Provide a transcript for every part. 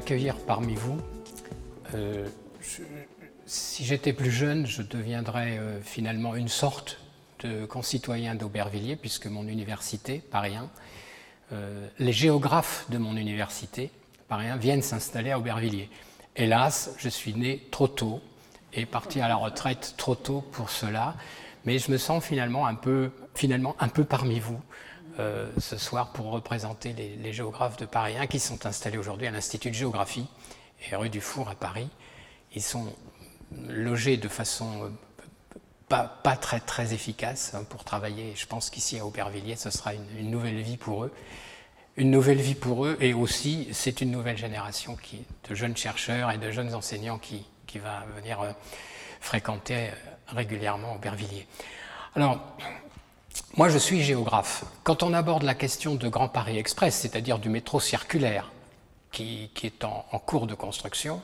m'accueillir parmi vous. Euh, si j'étais plus jeune, je deviendrais euh, finalement une sorte de concitoyen d'Aubervilliers, puisque mon université, Paris 1, euh, les géographes de mon université, Paris 1, viennent s'installer à Aubervilliers. Hélas, je suis né trop tôt et parti à la retraite trop tôt pour cela, mais je me sens finalement un peu, finalement un peu parmi vous. Euh, ce soir pour représenter les, géographes de Paris 1 qui sont installés aujourd'hui à l'Institut de géographie et rue du Four à Paris. Ils sont logés de façon euh, pas, très, efficace hein, pour travailler. Je pense qu'ici à Aubervilliers, ce sera une, nouvelle vie pour eux. Une nouvelle vie pour eux et aussi c'est une nouvelle génération de jeunes chercheurs et de jeunes enseignants qui, qui va venir euh, fréquenter régulièrement Aubervilliers. Alors, moi, je suis géographe. Quand on aborde la question de Grand Paris Express, c'est-à-dire du métro circulaire qui, est en, cours de construction,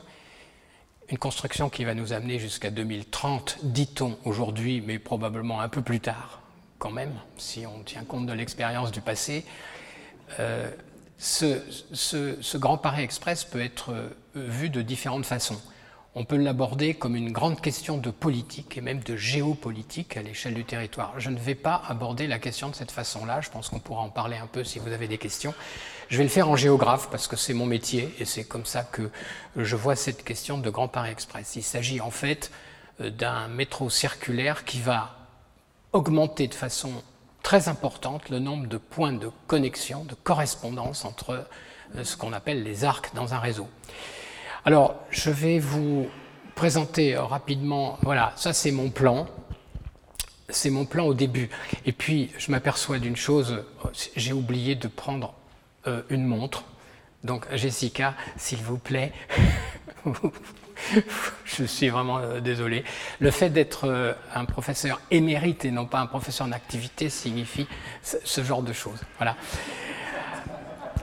une construction qui va nous amener jusqu'à 2030, dit-on aujourd'hui, mais probablement un peu plus tard quand même, si on tient compte de l'expérience du passé, euh, ce, Grand Paris Express peut être euh, vu de différentes façons on peut l'aborder comme une grande question de politique et même de géopolitique à l'échelle du territoire. Je ne vais pas aborder la question de cette façon-là, je pense qu'on pourra en parler un peu si vous avez des questions. Je vais le faire en géographe parce que c'est mon métier et c'est comme ça que je vois cette question de Grand Paris Express. Il s'agit en fait euh, d'un métro circulaire qui va augmenter de façon très importante le nombre de points de connexion, de correspondance entre euh, ce qu'on appelle les arcs dans un réseau. Alors, je vais vous présenter euh, rapidement, voilà, ça c'est mon plan. C'est mon plan au début. Et puis, je m'aperçois d'une chose, j'ai oublié de prendre euh, une montre. Donc, Jessica, s'il vous plaît, je suis vraiment euh, désolé. Le fait d'être un professeur émérite et non pas un professeur en activité signifie ce genre de choses. Voilà.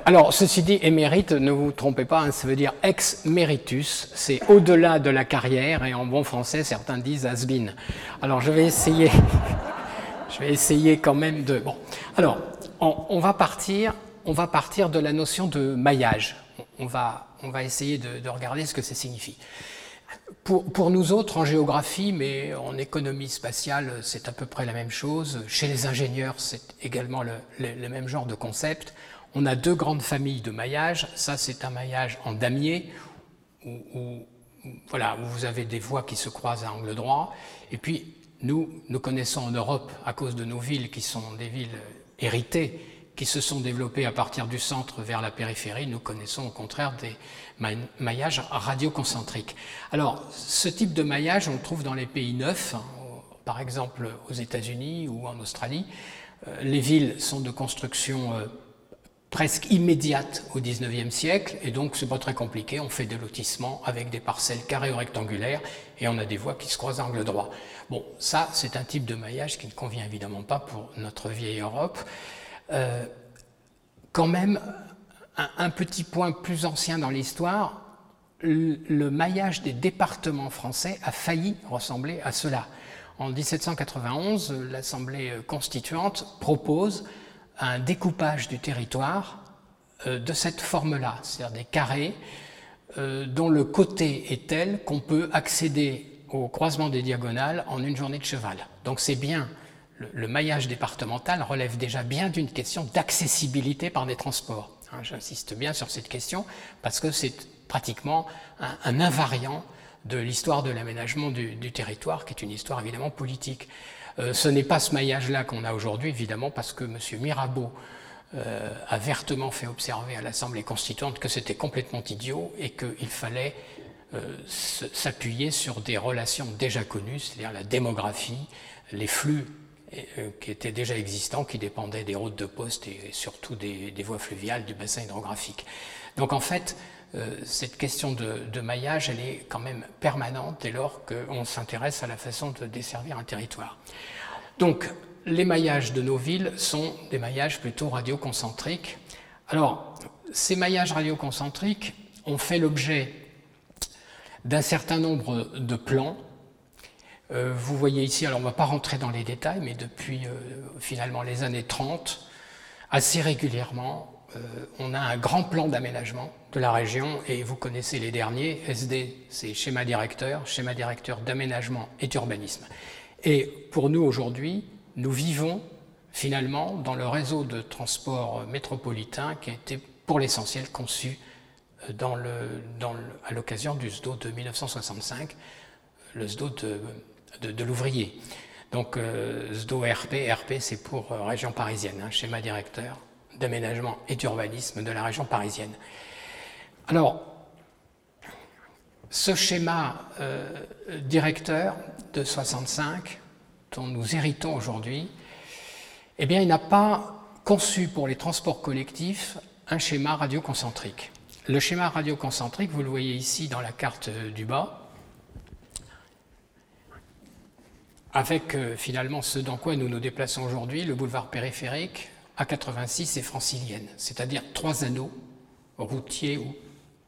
Alors, ceci dit, émérite, ne vous trompez pas, hein, ça veut dire ex meritus, c'est au-delà de la carrière, et en bon français, certains disent has been. Alors, je vais essayer, je vais essayer quand même de. Bon, alors, on, va partir, on va partir de la notion de maillage. On va, on va essayer de, regarder ce que ça signifie. Pour, pour, nous autres, en géographie, mais en économie spatiale, c'est à peu près la même chose. Chez les ingénieurs, c'est également le, le même genre de concept on a deux grandes familles de maillage. Ça, c'est un maillage en damier, où, voilà, où vous avez des voies qui se croisent à angle droit. Et puis, nous, nous connaissons en Europe, à cause de nos villes qui sont des villes héritées, qui se sont développées à partir du centre vers la périphérie, nous connaissons au contraire des maillages radioconcentriques. Alors, ce type de maillage, on le trouve dans les pays neufs, hein, par exemple aux États-Unis ou en Australie. Euh, les villes sont de construction euh, presque immédiate au 19e siècle, et donc c'est pas très compliqué, on fait des lotissements avec des parcelles carrées ou rectangulaires, et on a des voies qui se croisent angle droit. Bon, ça c'est un type de maillage qui ne convient évidemment pas pour notre vieille Europe. Euh, quand même, un, petit point plus ancien dans l'histoire, le maillage des départements français a failli ressembler à cela. En 1791, l'Assemblée constituante propose un découpage du territoire euh, de cette forme-là, c'est-à-dire des carrés euh, dont le côté est tel qu'on peut accéder au croisement des diagonales en une journée de cheval. Donc c'est bien, le, maillage départemental relève déjà bien d'une question d'accessibilité par des transports. Hein, j'insiste bien sur cette question parce que c'est pratiquement un, invariant de l'histoire de l'aménagement du, du, territoire, qui est une histoire évidemment politique. Euh, ce n'est pas ce maillage-là qu'on a aujourd'hui, évidemment, parce que M. Mirabeau euh, a vertement fait observer à l'Assemblée constituante que c'était complètement idiot et qu'il fallait euh, s'appuyer sur des relations déjà connues, c'est-à-dire la démographie, les flux qui étaient déjà existants, qui dépendaient des routes de poste et surtout des, des voies fluviales du bassin hydrographique. Donc en fait, cette question de, maillage, elle est quand même permanente dès lors qu'on s'intéresse à la façon de desservir un territoire. Donc, les maillages de nos villes sont des maillages plutôt radioconcentriques. Alors, ces maillages radioconcentriques ont fait l'objet d'un certain nombre de plans. Euh, vous voyez ici, alors on ne va pas rentrer dans les détails, mais depuis euh, finalement les années 30, assez régulièrement, on a un grand plan d'aménagement de la région et vous connaissez les derniers. SD, c'est schéma directeur, schéma directeur d'aménagement et d'urbanisme. Et pour nous aujourd'hui, nous vivons finalement dans le réseau de transport métropolitain qui a été pour l'essentiel conçu dans à l'occasion du SDO de 1965, le SDO de, l'ouvrier. Donc euh, SDO RP, RP c'est pour euh, région parisienne, hein, schéma directeur d'aménagement et d'urbanisme de la région parisienne. Alors, ce schéma euh, directeur de 65 dont nous héritons aujourd'hui, eh bien, il n'a pas conçu pour les transports collectifs un schéma radioconcentrique. Le schéma radioconcentrique, vous le voyez ici dans la carte du bas, avec euh, finalement ce dans quoi nous nous déplaçons aujourd'hui, le boulevard périphérique, A86 et francilienne, c'est-à-dire trois anneaux routiers ou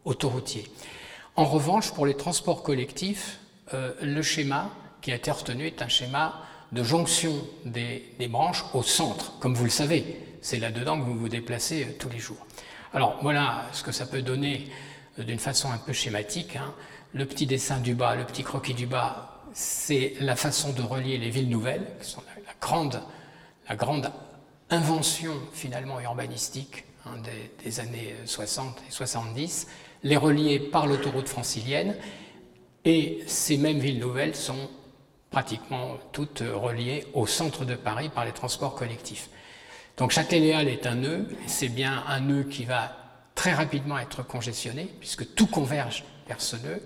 autoroutiers. En revanche, pour les transports collectifs, euh, le schéma qui a été retenu est un schéma de jonction des, branches au centre, comme vous le savez. C'est là-dedans que vous vous déplacez euh, tous les jours. Alors voilà ce que ça peut donner euh, d'une façon un peu schématique. Hein. Le petit dessin du bas, le petit croquis du bas, c'est la façon de relier les villes nouvelles, qui sont la, grande, la grande invention finalement urbanistique hein, des, années 60 et 70, les relier par l'autoroute francilienne, et ces mêmes villes nouvelles sont pratiquement toutes reliées au centre de Paris par les transports collectifs. Donc Châtelet-Léal est un nœud, c'est bien un nœud qui va très rapidement être congestionné, puisque tout converge vers ce nœud.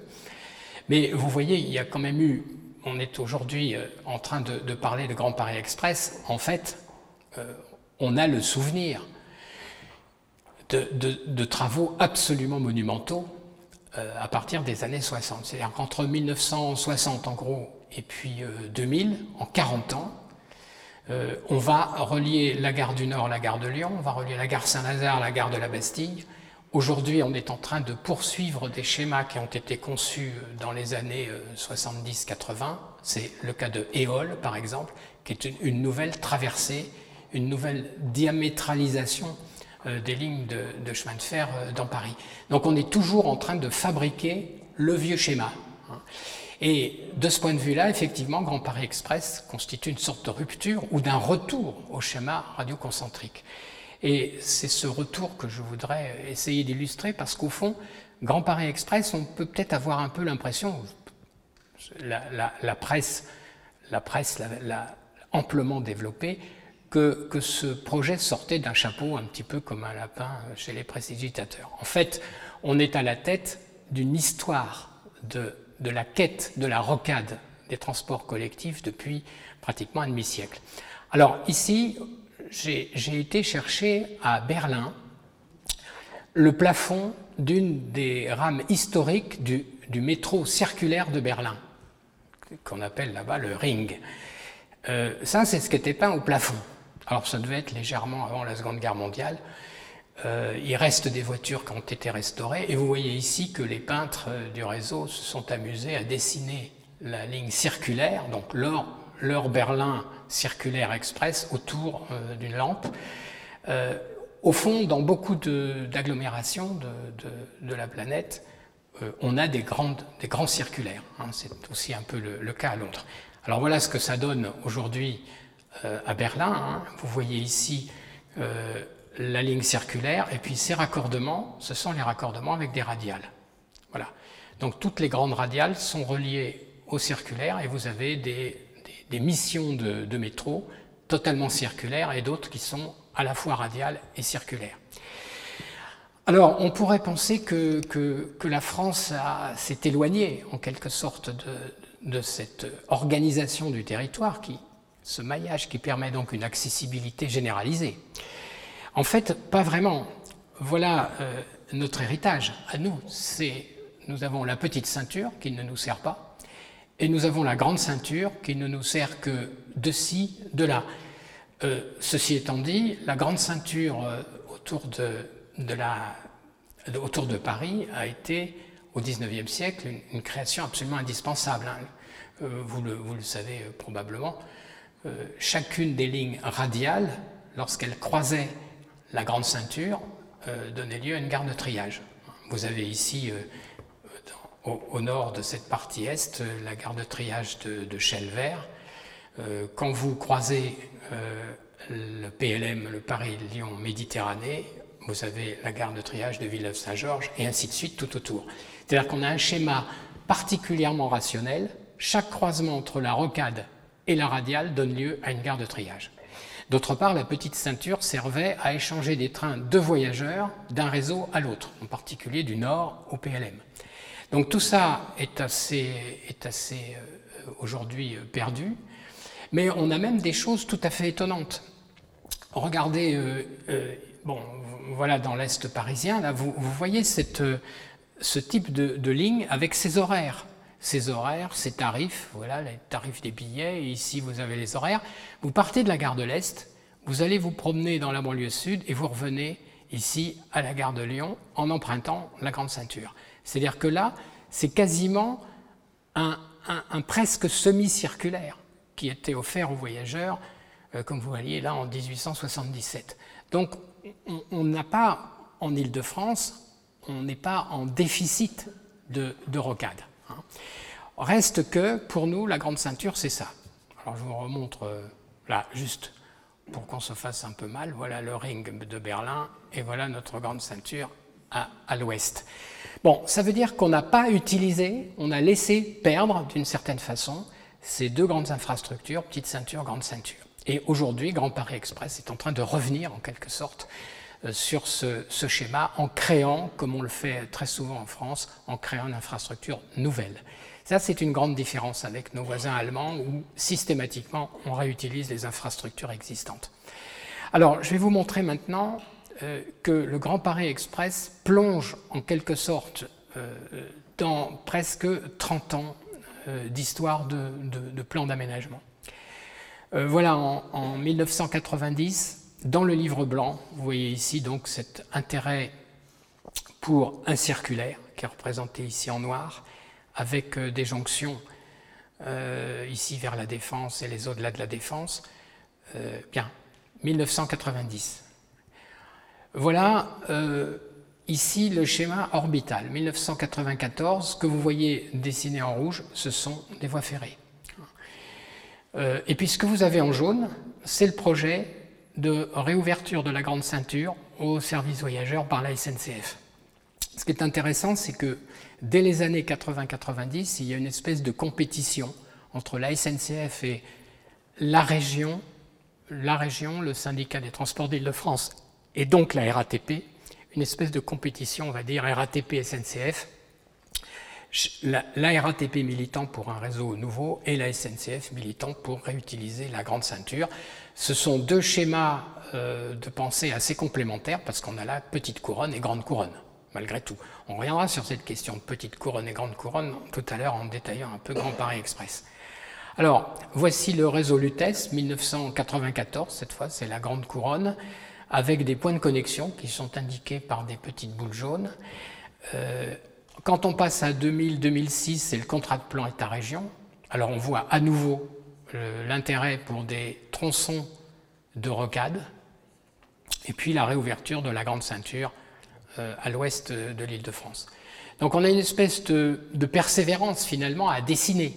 Mais vous voyez, il y a quand même eu, on est aujourd'hui euh, en train de, parler de Grand Paris Express, en fait, euh, on a le souvenir de, travaux absolument monumentaux euh, à partir des années 60. C'est-à-dire qu'entre 1960 en gros et puis 2000, en 40 ans, euh, on va relier la gare du Nord, la gare de Lyon, on va relier la gare Saint-Lazare, la gare de la Bastille. Aujourd'hui, on est en train de poursuivre des schémas qui ont été conçus dans les années 70-80. Euh, C'est le cas de Éole, par exemple, qui est une, nouvelle traversée, une nouvelle diamétralisation euh, des lignes de, chemin de fer dans Paris. Donc on est toujours en train de fabriquer le vieux schéma. Hein. Et de ce point de vue-là, effectivement, Grand Paris Express constitue une sorte de rupture ou d'un retour au schéma radioconcentrique. Et c'est ce retour que je voudrais essayer d'illustrer parce qu'au fond, Grand Paris Express, on peut peut-être avoir un peu l'impression, la, presse la presse l'a amplement développé, que, ce projet sortait d'un chapeau un petit peu comme un lapin chez les prestigitateurs. En fait, on est à la tête d'une histoire de de la quête de la rocade des transports collectifs depuis pratiquement un demi-siècle. Alors ici, j'ai été chercher à Berlin le plafond d'une des rames historiques du, métro circulaire de Berlin, qu'on appelle là-bas le Ring. Euh, ça, c'est ce qui était peint au plafond. Alors ça devait être légèrement avant la Seconde Guerre mondiale. Euh, il reste des voitures qui ont été restaurées et vous voyez ici que les peintres euh, du réseau se sont amusés à dessiner la ligne circulaire, donc leur, Berlin circulaire express autour euh, d'une lampe. au fond, dans beaucoup d'agglomérations de, la planète, on a des, grands circulaires. Hein. C'est aussi un peu le, cas à Londres. Alors voilà ce que ça donne aujourd'hui à Berlin. Hein. Vous voyez ici la ligne circulaire, et puis ces raccordements, ce sont les raccordements avec des radiales. Voilà. Donc toutes les grandes radiales sont reliées au circulaire, et vous avez des, missions de, métro totalement circulaires et d'autres qui sont à la fois radiales et circulaires. Alors, on pourrait penser que, que, la France s'est éloignée en quelque sorte de, de, cette organisation du territoire, qui, ce maillage qui permet donc une accessibilité généralisée. En fait, pas vraiment. Voilà euh, notre héritage à nous. C'est nous avons la petite ceinture qui ne nous sert pas, et nous avons la grande ceinture qui ne nous sert que de ci, de là. Euh, ceci étant dit, la grande ceinture euh, autour, de, Paris a été au XIXe siècle une, création absolument indispensable. Hein. Vous, le, savez probablement. Chacune des lignes radiales, lorsqu'elles croisaient la grande ceinture donnait lieu à une gare de triage. Vous avez ici, au, nord de cette partie est, la gare de triage de, de Chelvert. quand vous croisez le PLM, le Paris-Lyon Méditerranée, vous avez la gare de triage de Villeneuve-Saint-Georges, et ainsi de suite tout autour. C'est-à-dire qu'on a un schéma particulièrement rationnel. Chaque croisement entre la rocade et la radiale donne lieu à une gare de triage. D'autre part, la petite ceinture servait à échanger des trains de voyageurs d'un réseau à l'autre, en particulier du nord au PLM. Donc tout ça est assez, est assez euh, aujourd'hui euh, perdu, mais on a même des choses tout à fait étonnantes. Regardez, euh, bon, voilà dans l'Est parisien, là, vous, voyez cette, ce type de, ligne avec ses horaires. Ses horaires, ses tarifs, voilà les tarifs des billets, et ici vous avez les horaires. Vous partez de la gare de l'Est, vous allez vous promener dans la banlieue sud et vous revenez ici à la gare de Lyon en empruntant la grande ceinture. C'est-à-dire que là, c'est quasiment un, presque semi-circulaire qui était offert aux voyageurs, euh, comme vous voyez là en 1877. Donc on n'a pas en Île-de-France on n'est pas en déficit de, rocade. Hein. Reste que, pour nous, la grande ceinture, c'est ça. Alors je vous remontre euh, là, juste pour qu'on se fasse un peu mal. Voilà le ring de Berlin et voilà notre grande ceinture à, l'ouest. Bon, ça veut dire qu'on n'a pas utilisé, on a laissé perdre d'une certaine façon ces deux grandes infrastructures, petite ceinture, grande ceinture. Et aujourd'hui, Grand Paris Express est en train de revenir en quelque sorte sur ce, schéma en créant, comme on le fait très souvent en France, en créant une infrastructure nouvelle. Ça, c'est une grande différence avec nos voisins allemands où systématiquement on réutilise les infrastructures existantes. Alors, je vais vous montrer maintenant euh, que le Grand Paris Express plonge en quelque sorte euh, dans presque 30 ans d'histoire de, de, plan d'aménagement. voilà, en 1990, dans le livre blanc, vous voyez ici donc cet intérêt pour un circulaire qui est représenté ici en noir, avec euh, des jonctions euh, ici vers la défense et les au-delà de la défense. Euh, bien, 1990. Voilà ici le schéma orbital. 1994, ce que vous voyez dessiné en rouge, ce sont des voies ferrées. et puis ce que vous avez en jaune, c'est le projet de réouverture de la grande ceinture aux services voyageurs par la SNCF. Ce qui est intéressant, c'est que dès les années 80-90, il y a une espèce de compétition entre la SNCF et la région, la région, le syndicat des transports d'Île-de-France et donc la RATP, une espèce de compétition, on va dire, RATP-SNCF, la, la, RATP militant pour un réseau nouveau et la SNCF militant pour réutiliser la grande ceinture. Ce sont deux schémas euh, de pensée assez complémentaires parce qu'on a là petite couronne et grande couronne, malgré tout. On reviendra sur cette question de petite couronne et grande couronne tout à l'heure en détaillant un peu Grand Paris Express. Alors, voici le réseau Lutèce, 1994, cette fois c'est la grande couronne, avec des points de connexion qui sont indiqués par des petites boules jaunes. Euh, quand on passe à 2000-2006, c'est le contrat de plan État-région. Alors on voit à nouveau l'intérêt pour des tronçons de rocade, et puis la réouverture de la grande ceinture euh, à l'ouest de l'île de France. Donc on a une espèce de, persévérance finalement à dessiner.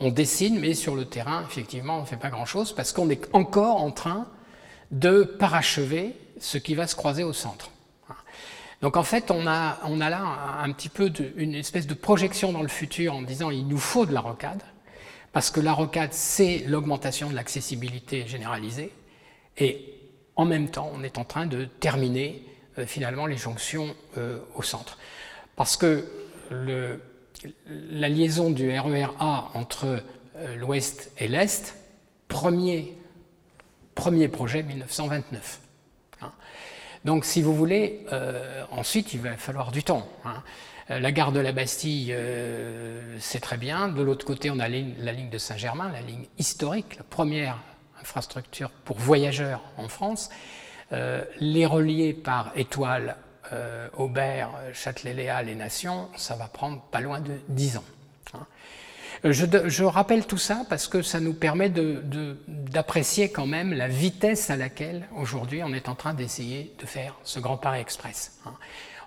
On dessine, mais sur le terrain, effectivement, on ne fait pas grand-chose parce qu'on est encore en train de parachever ce qui va se croiser au centre. Donc en fait, on a, on a là un, petit peu une espèce de projection dans le futur en disant il nous faut de la rocade, parce que la rocade, c'est l'augmentation de l'accessibilité généralisée, et en même temps, on est en train de terminer euh, finalement les jonctions euh, au centre. Parce que la liaison du RER e A entre euh, l'ouest et l'est, premier, premier projet 1929. Hein. Donc si vous voulez, ensuite il va falloir du temps. Hein. Euh, la gare de la Bastille, euh, c'est très bien. De l'autre côté, on a la ligne de Saint-Germain, la ligne historique, la première infrastructure pour voyageurs en France. Euh, les relier par étoile, Aubert, Châtelet-Léal et Nations, ça va prendre pas loin de 10 ans. Hein. Je, rappelle tout ça parce que ça nous permet d'apprécier quand même la vitesse à laquelle aujourd'hui on est en train d'essayer de faire ce Grand Paris Express. Hein.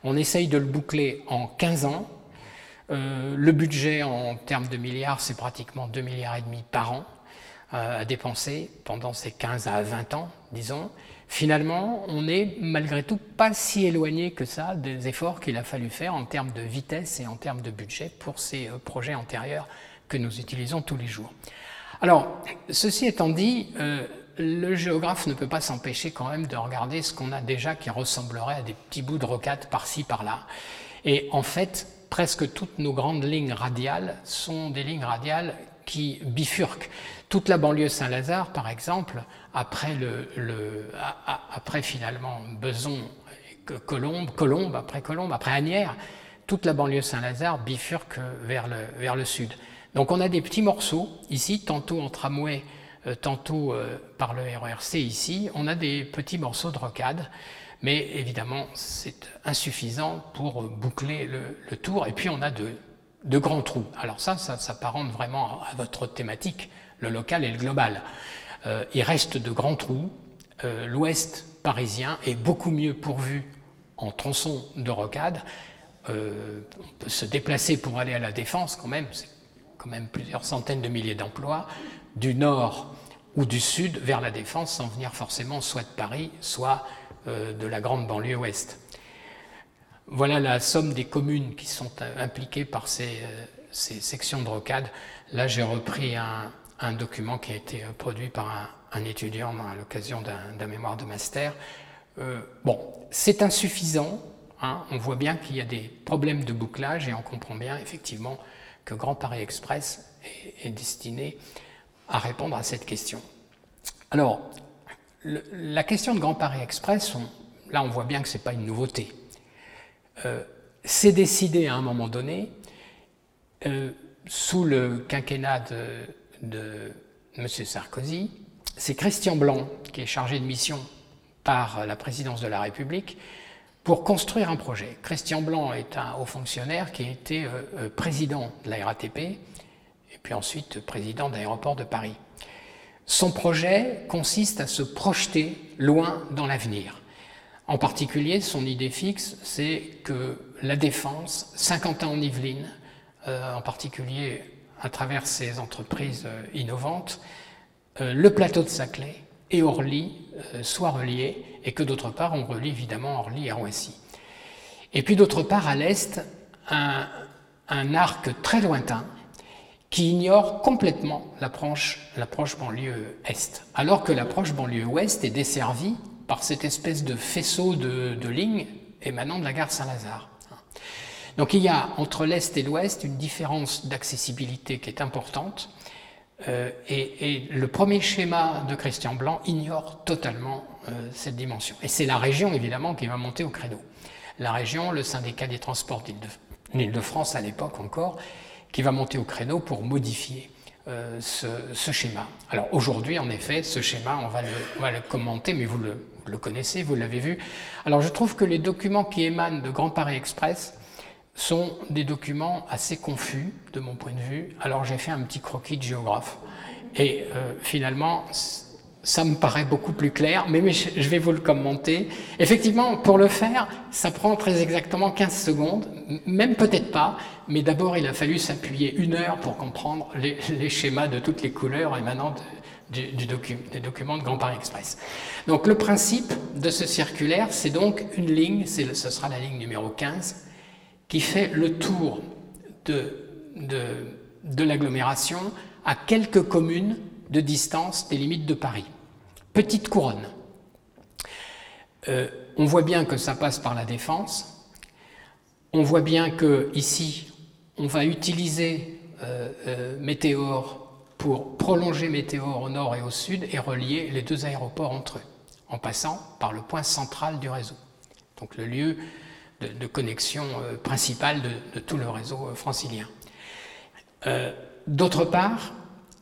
On essaye de le boucler en 15 ans. Euh, le budget en termes de milliards, c'est pratiquement 2 milliards et demi par an euh, à dépenser pendant ces 15 à 20 ans, disons. Finalement, on n'est malgré tout pas si éloigné que ça des efforts qu'il a fallu faire en termes de vitesse et en termes de budget pour ces euh, projets antérieurs que nous utilisons tous les jours. Alors, ceci étant dit, le géographe ne peut pas s'empêcher quand même de regarder ce qu'on a déjà qui ressemblerait à des petits bouts de rocade par-ci, par-là. Et en fait, presque toutes nos grandes lignes radiales sont des lignes radiales qui bifurquent. Toute la banlieue Saint-Lazare, par exemple, après, le, après finalement Beson, Colombe, Colombe, après Colombe, après Agnières, toute la banlieue Saint-Lazare bifurque vers le, vers le sud. Donc on a des petits morceaux ici, tantôt en tramway, tantôt euh, par le RERC ici, on a des petits morceaux de rocade, mais évidemment c'est insuffisant pour boucler le, tour, et puis on a de, grands trous. Alors ça, ça s'apparente vraiment à votre thématique, le local et le global. Euh, il reste de grands trous. Euh, l'ouest parisien est beaucoup mieux pourvu en tronçons de rocade. Euh, on peut se déplacer pour aller à la défense quand même, c'est quand même plusieurs centaines de milliers d'emplois, du nord ou du sud vers la défense sans venir forcément soit de Paris, soit de la grande banlieue ouest. Voilà la somme des communes qui sont impliquées par ces, ces sections de rocade. Là, j'ai repris un, un document qui a été euh, produit par un, étudiant à l'occasion d'un mémoire de master. Euh, bon, c'est insuffisant. Hein. on voit bien qu'il y a des problèmes de bouclage et on comprend bien effectivement que Grand Paris Express est, destiné à répondre à cette question. Alors, la question de Grand Paris Express, là on voit bien que ce n'est pas une nouveauté. Euh, c'est décidé à un moment donné, sous le quinquennat de M. Sarkozy, c'est Christian Blanc qui est chargé de mission par la présidence de la République pour construire un projet. Christian Blanc est un haut fonctionnaire qui a été euh, euh, président de la RATP puis ensuite président d'aéroport de Paris. Son projet consiste à se projeter loin dans l'avenir. En particulier, son idée fixe, c'est que la défense, 50 ans en Yvelines, euh, en particulier à travers ces entreprises euh, innovantes, euh, le plateau de Saclay et Orly soient reliés et que d'autre part on relie évidemment Orly à Roissy. Et puis d'autre part à l'est, un, arc très lointain qui ignore complètement l'approche, banlieue est, alors que l'approche banlieue ouest est desservie par cette espèce de faisceau de, lignes émanant de la gare Saint-Lazare. Donc il y a entre l'Est et l'Ouest une différence d'accessibilité qui est importante. Euh, et, le premier schéma de Christian Blanc ignore totalement euh, cette dimension. Et c'est la région, évidemment, qui va monter au créneau. La région, le syndicat des transports d'Île-de-France à l'époque encore, qui va monter au créneau pour modifier euh, ce, schéma. Alors aujourd'hui, en effet, ce schéma, on va le, commenter, mais vous le, connaissez, vous l'avez vu. Alors je trouve que les documents qui émanent de Grand Paris Express sont des documents assez confus de mon point de vue. Alors j'ai fait un petit croquis de géographe. Et euh, finalement, ça me paraît beaucoup plus clair, mais, je vais vous le commenter. Effectivement, pour le faire, ça prend très exactement 15 secondes, même peut-être pas, mais d'abord il a fallu s'appuyer une heure pour comprendre les, schémas de toutes les couleurs émanant du, des documents de Grand Paris Express. Donc le principe de ce circulaire, c'est donc une ligne, ce sera la ligne numéro 15, qui fait le tour de, de, l'agglomération à quelques communes de distance des limites de Paris. Petite couronne. Euh, on voit bien que ça passe par la défense. On voit bien que ici, on va utiliser euh, euh, Météor pour prolonger Météor au nord et au sud et relier les deux aéroports entre eux, en passant par le point central du réseau. Donc le lieu de, connexion principale de, tout le réseau francilien. D'autre part,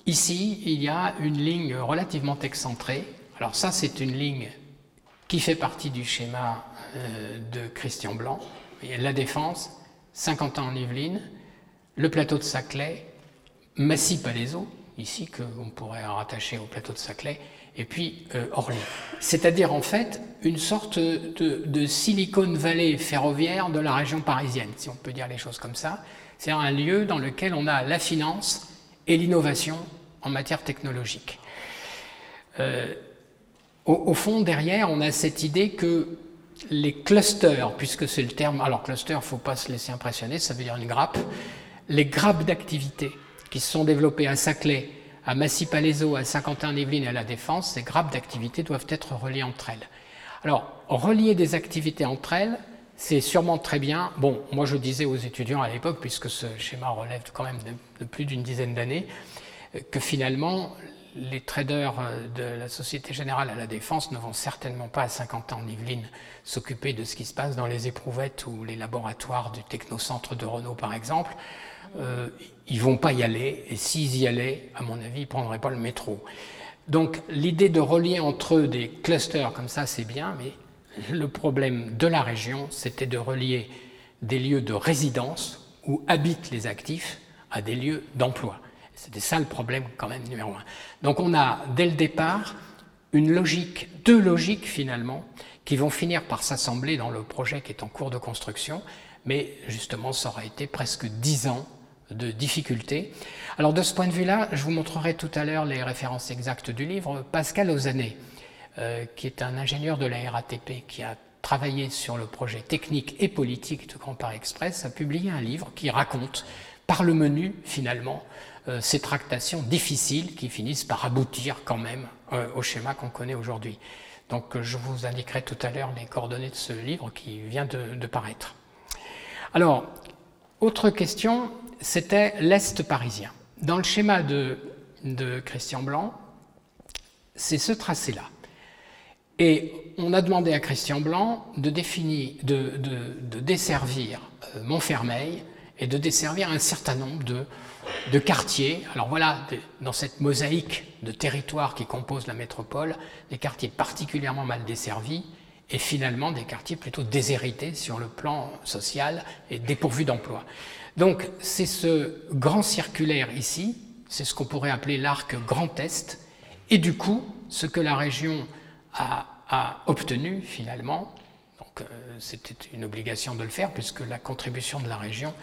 ici, il y a une ligne relativement excentrée. Alors ça, c'est une ligne qui fait partie du schéma de Christian Blanc. La Défense, 50 ans en Yvelines, le plateau de Saclay, Massy-Palaiseau, ici, qu'on pourrait rattacher au plateau de Saclay, et puis euh, Orly. C'est-à-dire en fait une sorte de, de Silicon Valley ferroviaire de la région parisienne, si on peut dire les choses comme ça. C'est un lieu dans lequel on a la finance et l'innovation en matière technologique. Euh, au, fond, derrière, on a cette idée que les clusters, puisque c'est le terme, alors cluster, faut pas se laisser impressionner, ça veut dire une grappe, les grappes d'activités qui se sont développées à Saclay, à Massy-Palaiseau, à Saint-Quentin-en-Yvelines et à La Défense, ces grappes d'activités doivent être reliées entre elles. Alors, relier des activités entre elles, c'est sûrement très bien. Bon, moi je disais aux étudiants à l'époque, puisque ce schéma relève quand même de, plus d'une dizaine d'années, que finalement les traders de la Société Générale à la Défense ne vont certainement pas à 50 ans en Yvelines s'occuper de ce qui se passe dans les éprouvettes ou les laboratoires du technocentre de Renault par exemple. Euh, ils vont pas y aller, et s'ils y allaient, à mon avis, ils prendraient pas le métro. Donc l'idée de relier entre eux des clusters comme ça, c'est bien, mais le problème de la région, c'était de relier des lieux de résidence où habitent les actifs à des lieux d'emploi. C'était ça le problème quand même numéro un. Donc on a dès le départ une logique, deux logiques finalement, qui vont finir par s'assembler dans le projet qui est en cours de construction, mais justement ça aura été presque dix ans de difficultés. Alors de ce point de vue-là, je vous montrerai tout à l'heure les références exactes du livre. Pascal Ozané, euh, qui est un ingénieur de la RATP qui a travaillé sur le projet technique et politique de Grand Paris Express, a publié un livre qui raconte par le menu finalement euh, ces tractations difficiles qui finissent par aboutir quand même euh, au schéma qu'on connaît aujourd'hui. Donc je vous indiquerai tout à l'heure les coordonnées de ce livre qui vient de, de paraître. Alors, autre question, c'était l'Est parisien. Dans le schéma de, Christian Blanc, c'est ce tracé-là. Et on a demandé à Christian Blanc de, définir, de, desservir euh, Montfermeil et de desservir un certain nombre de, quartiers. Alors voilà, dans cette mosaïque de territoires qui composent la métropole, des quartiers particulièrement mal desservis et finalement des quartiers plutôt déshérités sur le plan social et dépourvus d'emploi. Donc c'est ce grand circulaire ici, c'est ce qu'on pourrait appeler l'arc Grand Est, et du coup, ce que la région a, obtenu finalement, donc euh, c'était une obligation de le faire puisque la contribution de la région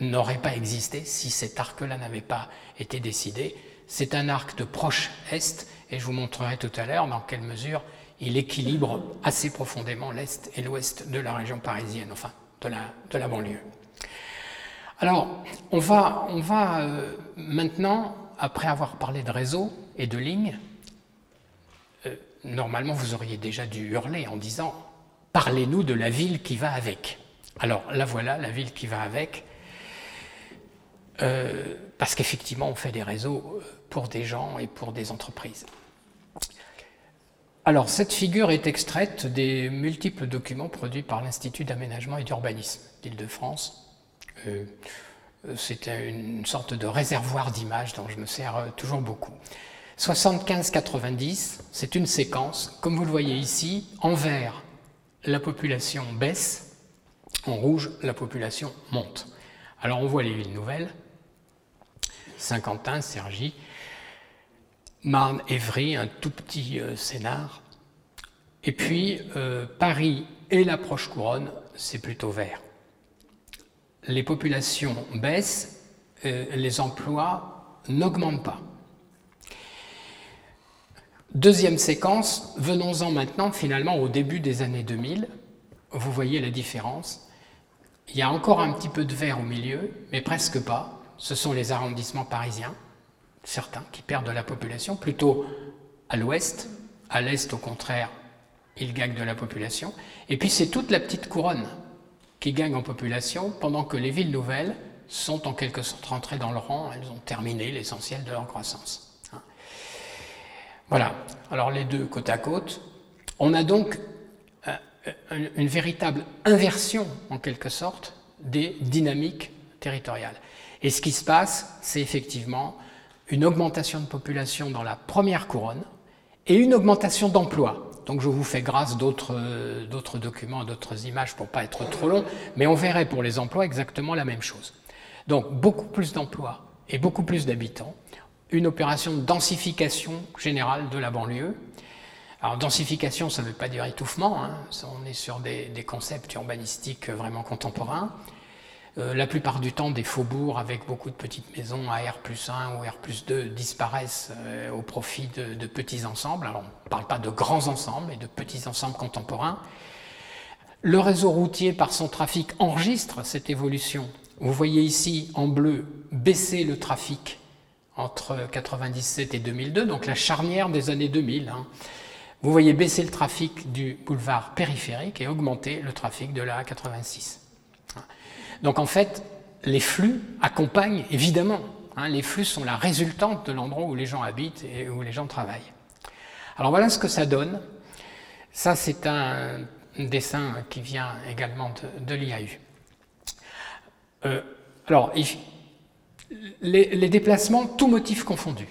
n'aurait pas existé si cet arc-là n'avait pas été décidé. C'est un arc de proche Est, et je vous montrerai tout à l'heure dans quelle mesure il équilibre assez profondément l'Est et l'Ouest de la région parisienne, enfin de la banlieue. Alors, on va, on va euh, maintenant, après avoir parlé de réseau et de lignes, euh, normalement vous auriez déjà dû hurler en disant Parlez-nous de la ville qui va avec. Alors, la voilà, la ville qui va avec. Euh, parce qu'effectivement, on fait des réseaux pour des gens et pour des entreprises. Alors, cette figure est extraite des multiples documents produits par l'Institut d'aménagement et d'urbanisme d'Île-de-France, euh, c'était une sorte de réservoir d'images dont je me sers euh, toujours beaucoup. 75-90, c'est une séquence. Comme vous le voyez ici, en vert, la population baisse, en rouge, la population monte. Alors on voit les villes nouvelles, Saint-Quentin, Cergy, Marne, Évry, un tout petit euh, scénar. Et puis Paris et l'approche couronne, c'est plutôt vert les populations baissent, euh, les emplois n'augmentent pas. Deuxième séquence, venons-en maintenant finalement au début des années 2000. Vous voyez la différence. Il y a encore un petit peu de vert au milieu, mais presque pas. Ce sont les arrondissements parisiens, certains qui perdent de la population, plutôt à l'ouest. À l'est, au contraire, ils gagnent de la population. Et puis c'est toute la petite couronne qui gagnent en population, pendant que les villes nouvelles sont en quelque sorte rentrées dans le rang, elles ont terminé l'essentiel de leur croissance. Voilà, alors les deux côte à côte. On a donc euh, une véritable inversion, en quelque sorte, des dynamiques territoriales. Et ce qui se passe, c'est effectivement une augmentation de population dans la première couronne et une augmentation d'emplois. Donc je vous fais grâce d'autres documents, d'autres images pour pas être trop long, mais on verrait pour les emplois exactement la même chose. Donc beaucoup plus d'emplois et beaucoup plus d'habitants, une opération de densification générale de la banlieue. Alors densification, ça ne veut pas dire étouffement, hein. on est sur des, concepts urbanistiques vraiment contemporains. Euh, la plupart du temps, des faubourgs avec beaucoup de petites maisons à R plus 1 ou R plus 2 disparaissent euh, au profit de, petits ensembles. On ne parle pas de grands ensembles, mais de petits ensembles contemporains. Le réseau routier, par son trafic, enregistre cette évolution. Vous voyez ici en bleu baisser le trafic entre 1997 et 2002, donc la charnière des années 2000. Hein. Vous voyez baisser le trafic du boulevard périphérique et augmenter le trafic de la A86. Donc en fait, les flux accompagnent évidemment. Hein, les flux sont la résultante de l'endroit où les gens habitent et où les gens travaillent. Alors voilà ce que ça donne. Ça, c'est un dessin qui vient également de, l'IAU. Euh, alors, les, déplacements, tout motif confondu,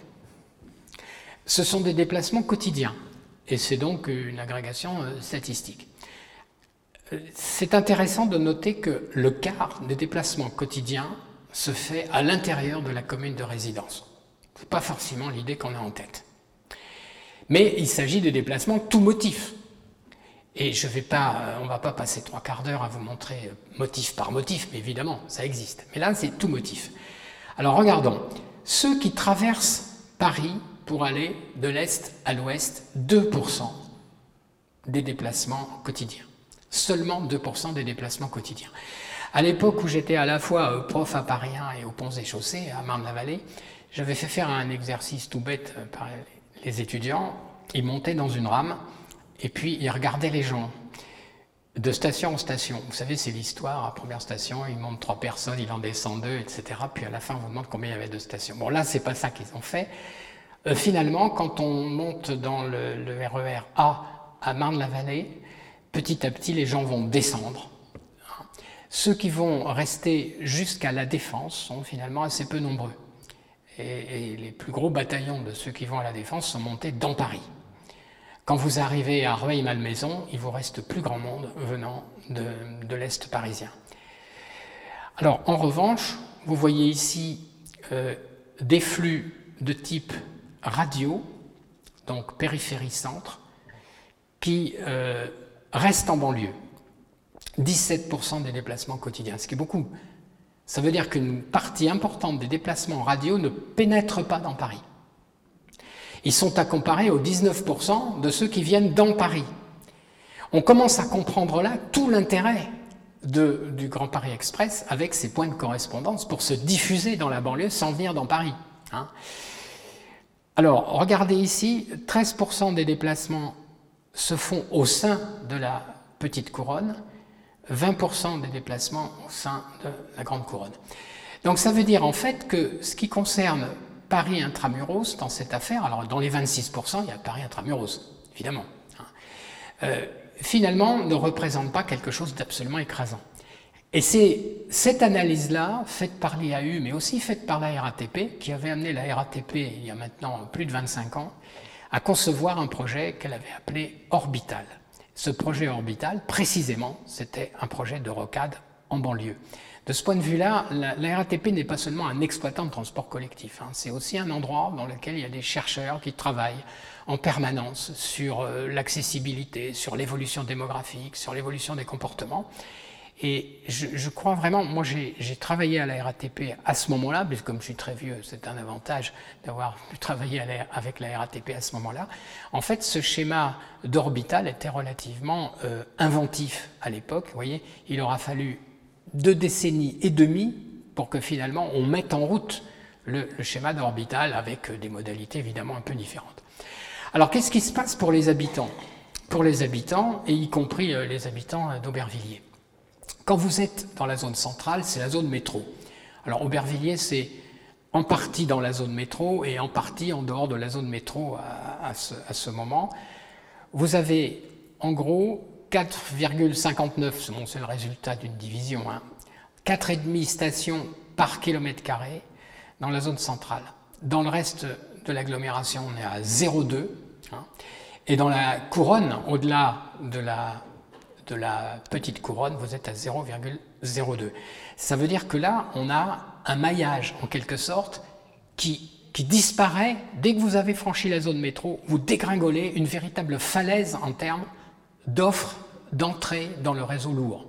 ce sont des déplacements quotidiens, et c'est donc une agrégation euh, statistique. Euh, c'est intéressant de noter que le quart des déplacements quotidiens se fait à l'intérieur de la commune de résidence. Ce n'est pas forcément l'idée qu'on a en tête. Mais il s'agit de déplacements tout motif. Et je euh, on ne va pas passer trois quarts d'heure à vous montrer motif par motif, mais évidemment, ça existe. Mais là, c'est tout motif. Alors regardons. Ceux qui traversent Paris pour aller de l'Est à l'Ouest, 2% des déplacements quotidiens. Seulement 2% des déplacements quotidiens. À l'époque où j'étais à la fois euh, prof à Paris 1 et au Ponts et Chaussées, à Marne-la-Vallée, j'avais fait faire un exercice tout bête par les étudiants. Ils montaient dans une rame et puis il regardait les gens de station en station. Vous savez, c'est l'histoire. À première station, il monte trois personnes, il en descend deux, etc. Puis à la fin, on vous demande combien il y avait de stations. Bon, là, c'est pas ça qu'ils ont fait. Euh, finalement, quand on monte dans le, RER e A à Marne-la-Vallée, petit à petit, les gens vont descendre. Ceux qui vont rester jusqu'à la défense sont finalement assez peu nombreux. et les plus gros bataillons de ceux qui vont à la défense sont montés dans Paris. Quand vous arrivez à Rueil-Malmaison, il vous reste plus grand monde venant de, l'Est parisien. Alors, en revanche, vous voyez ici euh, des flux de type radio, donc périphérie-centre, qui euh, restent en banlieue. 17% des déplacements quotidiens, ce qui est beaucoup. Ça veut dire qu'une partie importante des déplacements radio ne pénètre pas dans Paris. Ils sont à comparer aux 19% de ceux qui viennent dans Paris. On commence à comprendre là tout l'intérêt du Grand Paris Express avec ses points de correspondance pour se diffuser dans la banlieue sans venir dans Paris. Hein. Alors, regardez ici, 13% des déplacements se font au sein de la petite couronne, 20% des déplacements au sein de la grande couronne. Donc ça veut dire en fait que ce qui concerne Paris intramuros dans cette affaire, alors dans les 26%, il y a Paris intramuros, évidemment, hein, euh, finalement ne représente pas quelque chose d'absolument écrasant. Et c'est cette analyse-là, faite par l'IAU, mais aussi faite par la RATP, qui avait amené la RATP il y a maintenant plus de 25 ans, à concevoir un projet qu'elle avait appelé Orbital. Ce projet Orbital, précisément, c'était un projet de rocade en banlieue. De ce point de vue-là, la, RATP n'est pas seulement un exploitant de transport collectif, hein. c'est aussi un endroit dans lequel il y a des chercheurs qui travaillent en permanence sur euh, l'accessibilité, sur l'évolution démographique, sur l'évolution des comportements. Et je, crois vraiment, moi j'ai travaillé à la RATP à ce moment-là, puisque comme je suis très vieux, c'est un avantage d'avoir pu travailler avec la RATP à ce moment-là. En fait, ce schéma d'orbital était relativement euh, inventif à l'époque. Vous voyez, il aura fallu deux décennies et demie pour que finalement on mette en route le, schéma d'orbital avec des modalités évidemment un peu différentes. Alors qu'est-ce qui se passe pour les habitants? Pour les habitants, et y compris euh, les habitants d'Aubervilliers. Quand vous êtes dans la zone centrale, c'est la zone métro. Alors Aubervilliers, c'est en partie dans la zone métro et en partie en dehors de la zone métro à, ce, moment. Vous avez en gros 4,59, c'est le résultat d'une division, hein, 4,5 stations par kilomètre carré dans la zone centrale. Dans le reste de l'agglomération, on est à 0,2. Hein, et dans la couronne, au-delà de la, petite couronne, vous êtes à 0,02. Ça veut dire que là, on a un maillage, en quelque sorte, qui disparaît dès que vous avez franchi la zone métro, vous dégringolez une véritable falaise en termes d'offres d'entrée dans le réseau lourd.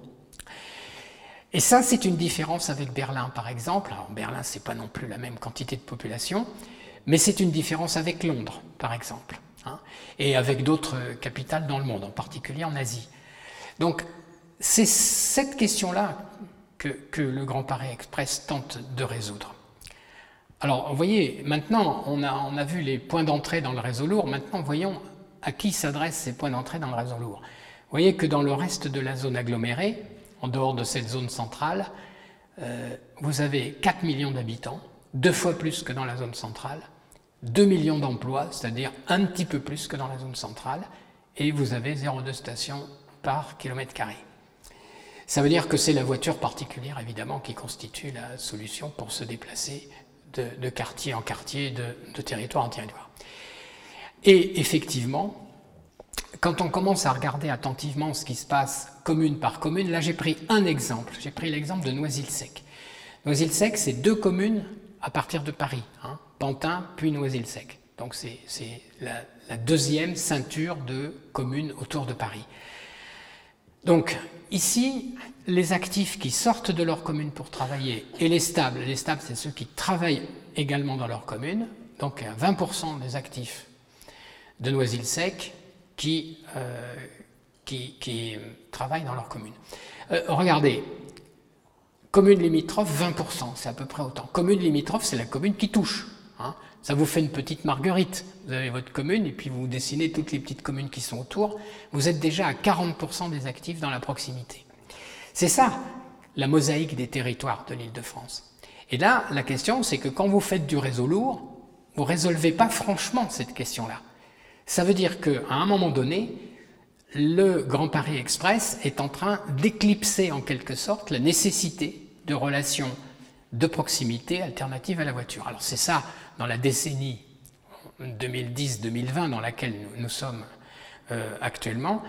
Et ça, c'est une différence avec Berlin, par exemple. Alors, Berlin, ce n'est pas non plus la même quantité de population, mais c'est une différence avec Londres, par exemple, hein, et avec d'autres capitales dans le monde, en particulier en Asie. Donc, c'est cette question-là que, que, le Grand Paris Express tente de résoudre. Alors, vous voyez, maintenant, on a, on a vu les points d'entrée dans le réseau lourd. Maintenant, voyons à qui s'adressent ces points d'entrée dans le réseau lourd. Vous voyez que dans le reste de la zone agglomérée, en dehors de cette zone centrale, euh, vous avez 4 millions d'habitants, deux fois plus que dans la zone centrale, 2 millions d'emplois, c'est-à-dire un petit peu plus que dans la zone centrale, et vous avez 0,2 stations par kilomètre carré. Ça veut dire que c'est la voiture particulière, évidemment, qui constitue la solution pour se déplacer de, quartier en quartier, de, de territoire en territoire. Et effectivement, quand on commence à regarder attentivement ce qui se passe commune par commune, là j'ai pris un exemple. J'ai pris l'exemple de Noisy-le-Sec. Noisy-le-Sec, c'est deux communes à partir de Paris, hein, Pantin puis Noisy-le-Sec. Donc c'est la, la, deuxième ceinture de communes autour de Paris. Donc ici, les actifs qui sortent de leur commune pour travailler et les stables, les stables c'est ceux qui travaillent également dans leur commune, donc 20% des actifs de Noisy-le-Sec qui, euh, qui, travaillent dans leur commune. Euh, regardez, commune limitrophe, 20%, c'est à peu près autant. Commune limitrophe, c'est la commune qui touche. Hein. Ça vous fait une petite marguerite. Vous avez votre commune et puis vous dessinez toutes les petites communes qui sont autour. Vous êtes déjà à 40% des actifs dans la proximité. C'est ça, la mosaïque des territoires de l'île de France. Et là, la question, c'est que quand vous faites du réseau lourd, vous ne résolvez pas franchement cette question-là. Ça veut dire qu'à un moment donné, le Grand Paris Express est en train d'éclipser en quelque sorte la nécessité de relations de proximité alternatives à la voiture. Alors c'est ça, dans la décennie 2010-2020 dans laquelle nous, sommes euh, actuellement,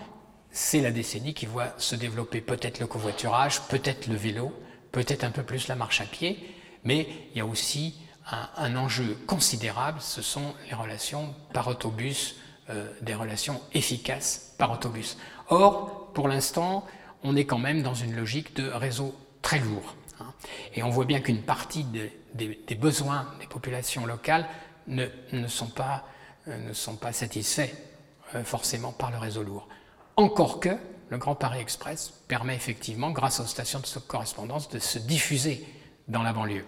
c'est la décennie qui voit se développer peut-être le covoiturage, peut-être le vélo, peut-être un peu plus la marche à pied, mais il y a aussi un, un enjeu considérable, ce sont les relations par autobus, euh, des relations efficaces par autobus. Or, pour l'instant, on est quand même dans une logique de réseau très lourd. Hein. et on voit bien qu'une partie des besoins des populations locales ne, ne, sont, pas, euh, sont pas satisfaits euh, forcément par le réseau lourd. Encore que le Grand Paris Express permet effectivement, grâce aux stations de correspondance, de se diffuser dans la banlieue.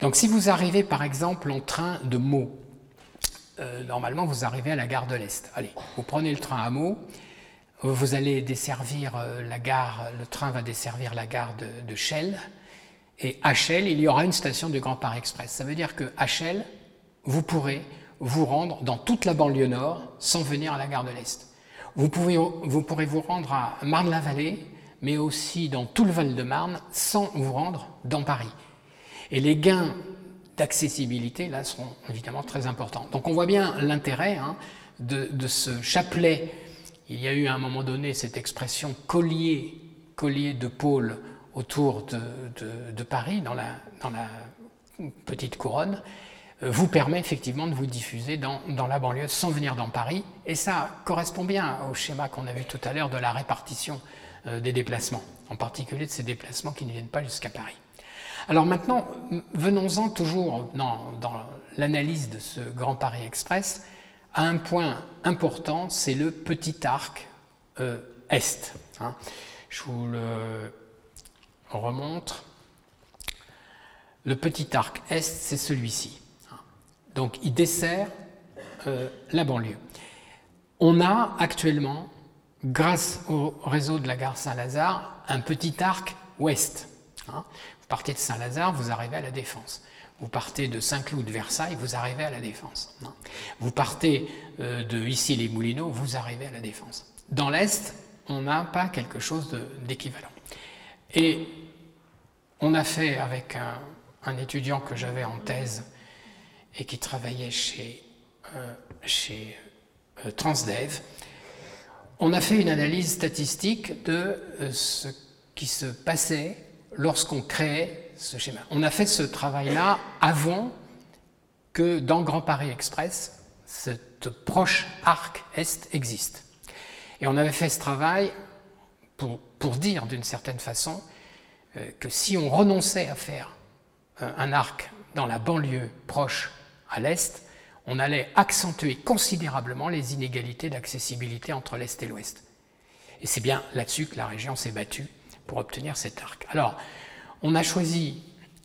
Donc si vous arrivez par exemple en train de Meaux, euh, normalement, vous arrivez à la gare de l'Est. Allez, vous prenez le train à Meaux, vous allez desservir euh, la gare, le train va desservir la gare de, de Chelles, et à Chelles, il y aura une station du Grand Paris Express. Ça veut dire qu'à Chelles, vous pourrez vous rendre dans toute la banlieue nord sans venir à la gare de l'Est. Vous, vous pourrez vous rendre à Marne-la-Vallée, mais aussi dans tout le Val-de-Marne sans vous rendre dans Paris. Et les gains d'accessibilité, là, seront évidemment très importants. Donc on voit bien l'intérêt hein, de, ce chapelet. Il y a eu à un moment donné cette expression collier, collier de pôle autour de, Paris, dans la, petite couronne, euh, vous permet effectivement de vous diffuser dans, dans, la banlieue sans venir dans Paris. Et ça correspond bien au schéma qu'on a vu tout à l'heure de la répartition euh, des déplacements, en particulier de ces déplacements qui ne viennent pas jusqu'à Paris. Alors maintenant, venons-en toujours dans, l'analyse de ce Grand Paris Express à un point important, c'est le petit arc euh, est. Hein. Je vous le remontre. Le petit arc est, c'est celui-ci. Donc il dessert euh, la banlieue. On a actuellement, grâce au réseau de la gare Saint-Lazare, un petit arc ouest. Hein. Vous partez de Saint-Lazare, vous arrivez à la Défense. Vous partez de Saint-Cloud, Versailles, vous arrivez à la Défense. Vous partez euh, de ici les Moulineaux, vous arrivez à la Défense. Dans l'Est, on n'a pas quelque chose d'équivalent. Et on a fait avec un, étudiant que j'avais en thèse et qui travaillait chez, euh, euh, Transdev, on a fait une analyse statistique de ce qui se passait lorsqu'on créait ce schéma. On a fait ce travail-là avant que dans Grand Paris Express, cette proche arc est existe. Et on avait fait ce travail pour, dire d'une certaine façon euh, que si on renonçait à faire un arc dans la banlieue proche à l'est, on allait accentuer considérablement les inégalités d'accessibilité entre l'est et l'ouest. Et c'est bien là-dessus que la région s'est battue pour obtenir cet arc. Alors, on a choisi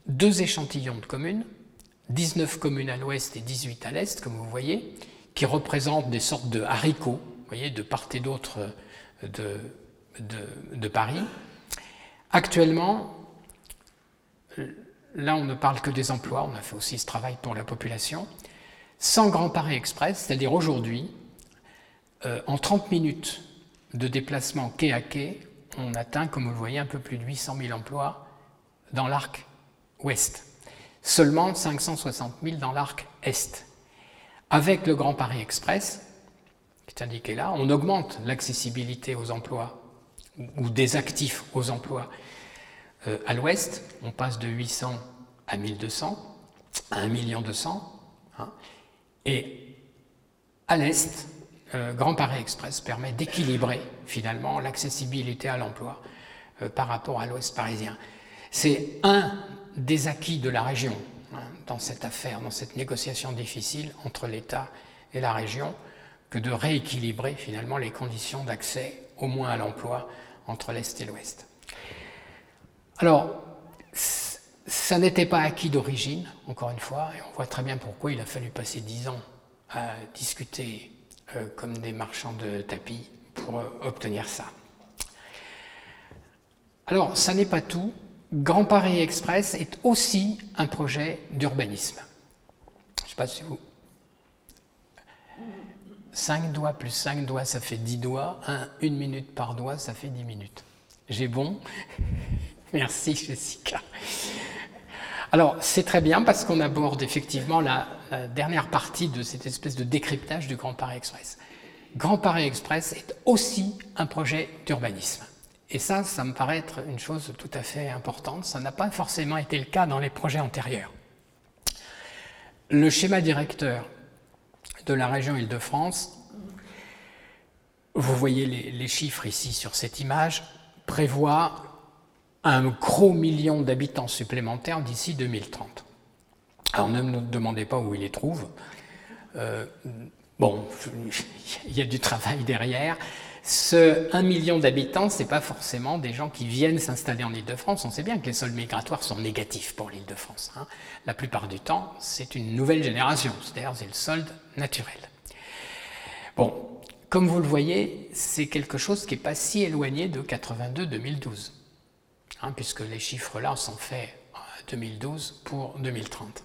deux échantillons de communes, 19 communes à l'ouest et 18 à l'est, comme vous voyez, qui représentent des sortes de haricots, vous voyez, de part et d'autre de, de, Paris. Actuellement, là on ne parle que des emplois, on a fait aussi ce travail pour la population. Sans Grand Paris Express, c'est-à-dire aujourd'hui, euh, en 30 minutes de déplacement quai à quai, on atteint, comme vous le voyez, un peu plus de 800 000 emplois dans l'arc ouest. Seulement 560 000 dans l'arc est. Avec le Grand Paris Express, qui est indiqué là, on augmente l'accessibilité aux emplois ou des actifs aux emplois euh, à l'ouest. On passe de 800 à 1200, à 1 200 hein, et à l'est, euh, Grand Paris Express permet d'équilibrer finalement l'accessibilité à l'emploi euh, par rapport à l'ouest parisien. C'est un des acquis de la région hein, dans cette affaire, dans cette négociation difficile entre l'État et la région, que de rééquilibrer finalement les conditions d'accès au moins à l'emploi entre l'Est et l'Ouest. Alors, ça n'était pas acquis d'origine, encore une fois, et on voit très bien pourquoi il a fallu passer dix ans à discuter euh, comme des marchands de tapis pour euh, obtenir ça. Alors, ça n'est pas tout. Grand Paris Express est aussi un projet d'urbanisme. Je ne sais pas si vous. 5 doigts plus 5 doigts, ça fait 10 doigts. une minute par doigt, ça fait 10 minutes. J'ai bon Merci Jessica. Alors c'est très bien parce qu'on aborde effectivement la, dernière partie de cette espèce de décryptage du Grand Paris Express. Grand Paris Express est aussi un projet d'urbanisme. Et ça, ça me paraît être une chose tout à fait importante. Ça n'a pas forcément été le cas dans les projets antérieurs. Le schéma directeur de la région Île-de-France, vous voyez les, les chiffres ici sur cette image, prévoit un gros million d'habitants supplémentaires d'ici 2030. Alors ne me demandez pas où il les trouve. Euh, bon, il y a du travail derrière. Ce 1 million d'habitants, ce n'est pas forcément des gens qui viennent s'installer en Ile-de-France. On sait bien que les soldes migratoires sont négatifs pour l'Île-de-France. Hein. La plupart du temps, c'est une nouvelle génération, c'est-à-dire c'est le solde naturel. Bon, comme vous le voyez, c'est quelque chose qui n'est pas si éloigné de 82-2012. Hein, puisque les chiffres-là sont faits en 2012 pour 2030.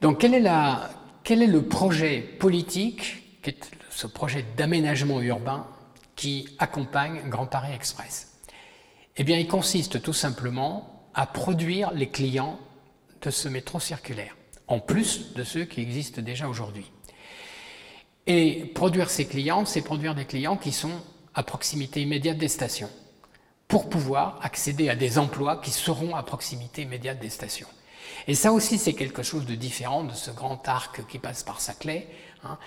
Donc quel est le projet politique, ce projet d'aménagement urbain qui accompagne Grand Paris Express? Eh bien, il consiste tout simplement à produire les clients de ce métro circulaire, en plus de ceux qui existent déjà aujourd'hui. Et produire ces clients, c'est produire des clients qui sont à proximité immédiate des stations pour pouvoir accéder à des emplois qui seront à proximité immédiate des stations. Et ça aussi, c'est quelque chose de différent de ce grand arc qui passe par Saclay. Hein.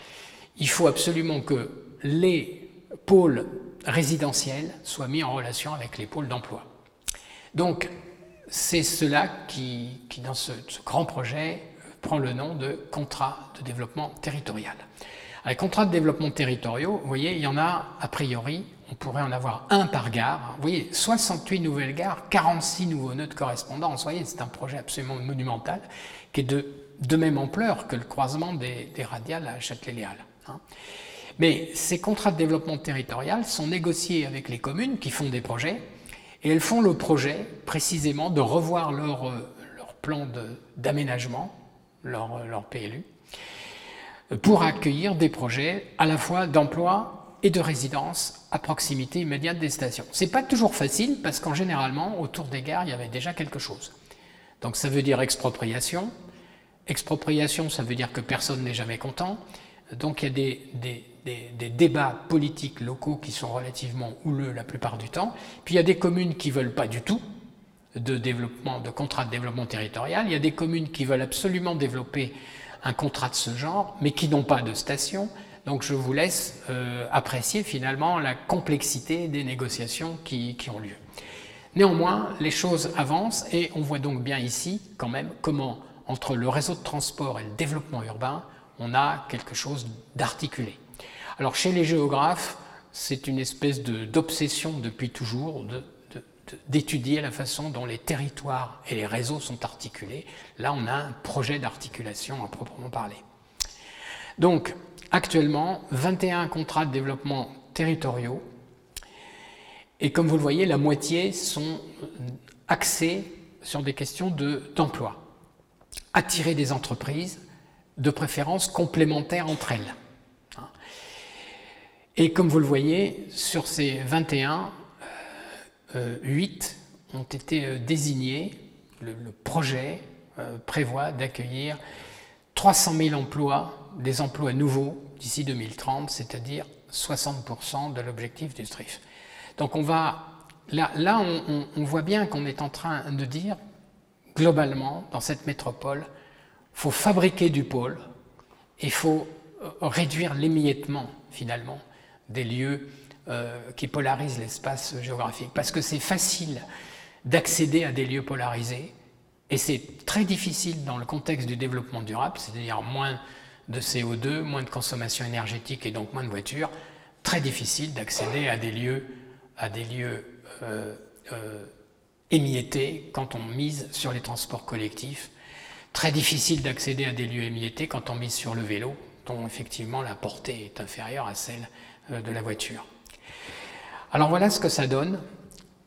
Il faut absolument que les pôles résidentiels soient mis en relation avec les pôles d'emploi. Donc, c'est cela qui, dans ce, grand projet, prend le nom de contrat de développement territorial. les contrats de développement territoriaux, vous voyez, il y en a a priori on pourrait en avoir un par gare. Vous voyez, 68 nouvelles gares, 46 nouveaux nœuds de correspondance. Vous voyez, c'est un projet absolument monumental qui est de, même ampleur que le croisement des, radiales à Châtelet-Léal. Hein. Mais ces contrats de développement territorial sont négociés avec les communes qui font des projets et elles font le projet précisément de revoir leur, euh, plan d'aménagement, leur, leur PLU, pour accueillir des projets à la fois d'emploi et de résidence à proximité immédiate des stations. C'est pas toujours facile parce qu'en généralement, autour des gares, il y avait déjà quelque chose. Donc ça veut dire expropriation. Expropriation, ça veut dire que personne n'est jamais content. Donc il y a des, des, débats politiques locaux qui sont relativement houleux la plupart du temps. Puis il y a des communes qui veulent pas du tout de développement, de contrat de développement territorial. Il y a des communes qui veulent absolument développer un contrat de ce genre, mais qui n'ont pas de station. Donc je vous laisse euh, apprécier finalement la complexité des négociations qui, qui ont lieu. Néanmoins, les choses avancent et on voit donc bien ici quand même comment entre le réseau de transport et le développement urbain, on a quelque chose d'articulé. Alors chez les géographes, c'est une espèce d'obsession depuis toujours d'étudier la façon dont les territoires et les réseaux sont articulés. Là, on a un projet d'articulation à proprement parler. Donc, actuellement, 21 contrats de développement territoriaux. Et comme vous le voyez, la moitié sont axés sur des questions d'emploi. Attirer des entreprises, de préférence complémentaires entre elles. Et comme vous le voyez, sur ces 21, 8 euh, ont été euh, désignés. Le, projet euh, prévoit d'accueillir 300 000 emplois, des emplois nouveaux d'ici 2030, c'est-à-dire 60% de l'objectif du STRIF. Donc on va, là, on, voit bien qu'on est en train de dire, globalement, dans cette métropole, il faut fabriquer du pôle, il faut réduire l'émiettement, finalement, des lieux euh, qui polarisent l'espace géographique. Parce que c'est facile d'accéder à des lieux polarisés, et c'est très difficile dans le contexte du développement durable, c'est-à-dire moins de CO2, moins de consommation énergétique et donc moins de voitures, très difficile d'accéder à des lieux, à euh, euh, émiettés quand on mise sur les transports collectifs, très difficile d'accéder à des lieux émiettés quand on mise sur le vélo, dont effectivement la portée est inférieure à celle euh, de la voiture. Alors voilà ce que ça donne.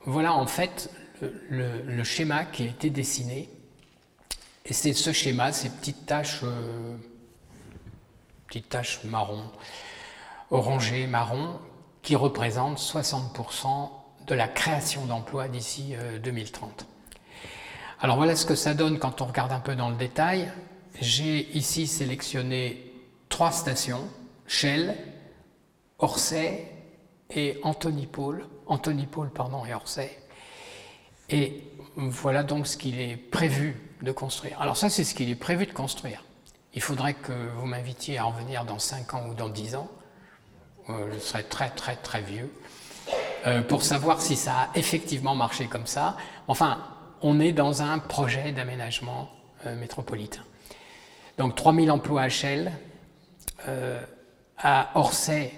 Voilà en fait le, schéma qui a été dessiné. Et c'est ce schéma, ces petites taches, euh, petites taches marron, orangées, marron, qui représentent 60% de la création d'emplois d'ici 2030. Euh, Alors voilà ce que ça donne quand on regarde un peu dans le détail. J'ai ici sélectionné trois stations, Shell, Orsay et Anthony Paul, Paul pardon, et Orsay. Et voilà donc ce qu'il est prévu de construire. Alors ça, c'est ce qu'il est prévu de construire. Il faudrait que vous m'invitiez à revenir dans 5 ans ou dans 10 ans. Euh, je serai très très très vieux. Euh, pour savoir si ça a effectivement marché comme ça. Enfin, on est dans un projet d'aménagement euh, métropolitain. Donc 3000 emplois à Shell, à Orsay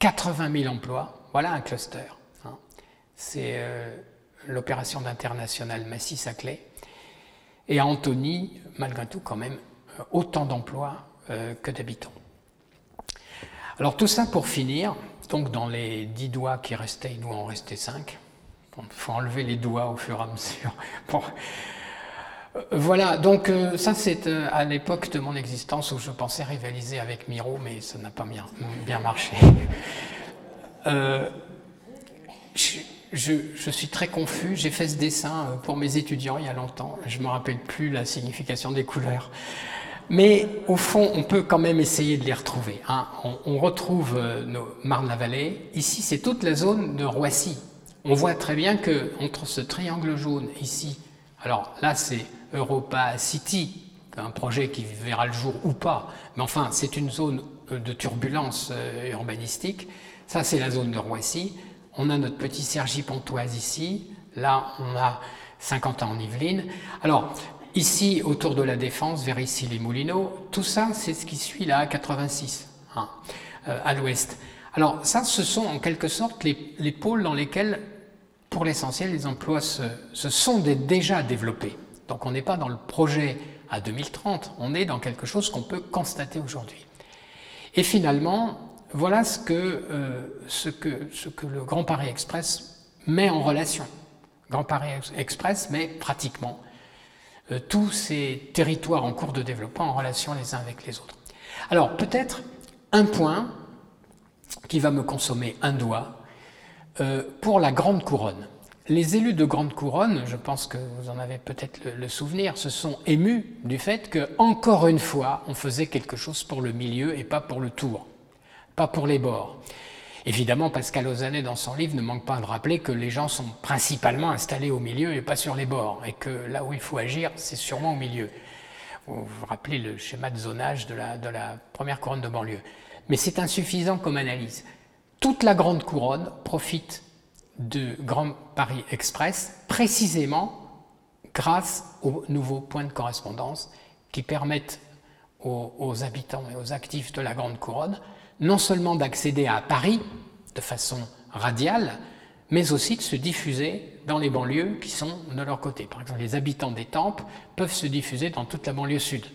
80 000 emplois, voilà un cluster. Hein. C'est l'opération d'international Massy-Saclay. Et à Antony, malgré tout, quand même, autant d'emplois euh, que d'habitants. Alors tout ça pour finir, donc dans les 10 doigts qui restaient, il doit en rester 5. Il faut enlever les doigts au fur et à mesure. Voilà, donc ça c'est à l'époque de mon existence où je pensais rivaliser avec Miro, mais ça n'a pas bien, bien marché. Je, suis très confus, j'ai fait ce dessin pour mes étudiants il y a longtemps, je ne me rappelle plus la signification des couleurs. Mais au fond, on peut quand même essayer de les retrouver. Hein. On, retrouve nos Marne-la-Vallée. Ici, c'est toute la zone de Roissy. On voit très bien que entre ce triangle jaune ici, alors là c'est Europa City, un projet qui verra le jour ou pas, mais enfin c'est une zone euh, de turbulence euh, urbanistique. Ça c'est la zone de Roissy. On a notre petit Sergi Pontoise ici. Là on a 50 ans en Yvelines. Alors ici autour de la Défense, vers ici les Moulineaux, tout ça c'est ce qui suit la A86 hein, euh, à l'ouest. Alors ça ce sont en quelque sorte les, les pôles dans lesquels pour l'essentiel les emplois se, sont déjà développés. Donc on n'est pas dans le projet à 2030, on est dans quelque chose qu'on peut constater aujourd'hui. Et finalement, voilà ce que, euh, ce que le Grand Paris Express met en relation. Grand Paris Express met pratiquement euh, tous ces territoires en cours de développement en relation les uns avec les autres. Alors peut-être un point qui va me consommer un doigt euh, pour la Grande Couronne les élus de Grande Couronne, je pense que vous en avez peut-être le, souvenir, se sont émus du fait que, encore une fois, on faisait quelque chose pour le milieu et pas pour le tour. pas pour les bords. Évidemment, Pascal Ozannet, dans son livre, ne manque pas de rappeler que les gens sont principalement installés au milieu et pas sur les bords, et que là où il faut agir, c'est sûrement au milieu. Vous vous rappelez le schéma de zonage de la, première couronne de banlieue. Mais c'est insuffisant comme analyse. Toute la grande couronne profite de Grand Paris Express précisément grâce aux nouveaux points de correspondance qui permettent aux, aux habitants et aux actifs de la grande couronne non seulement d'accéder à Paris de façon radiale, mais aussi de se diffuser dans les banlieues qui sont de leur côté. Par exemple, les habitants des Tempes peuvent se diffuser dans toute la banlieue sud,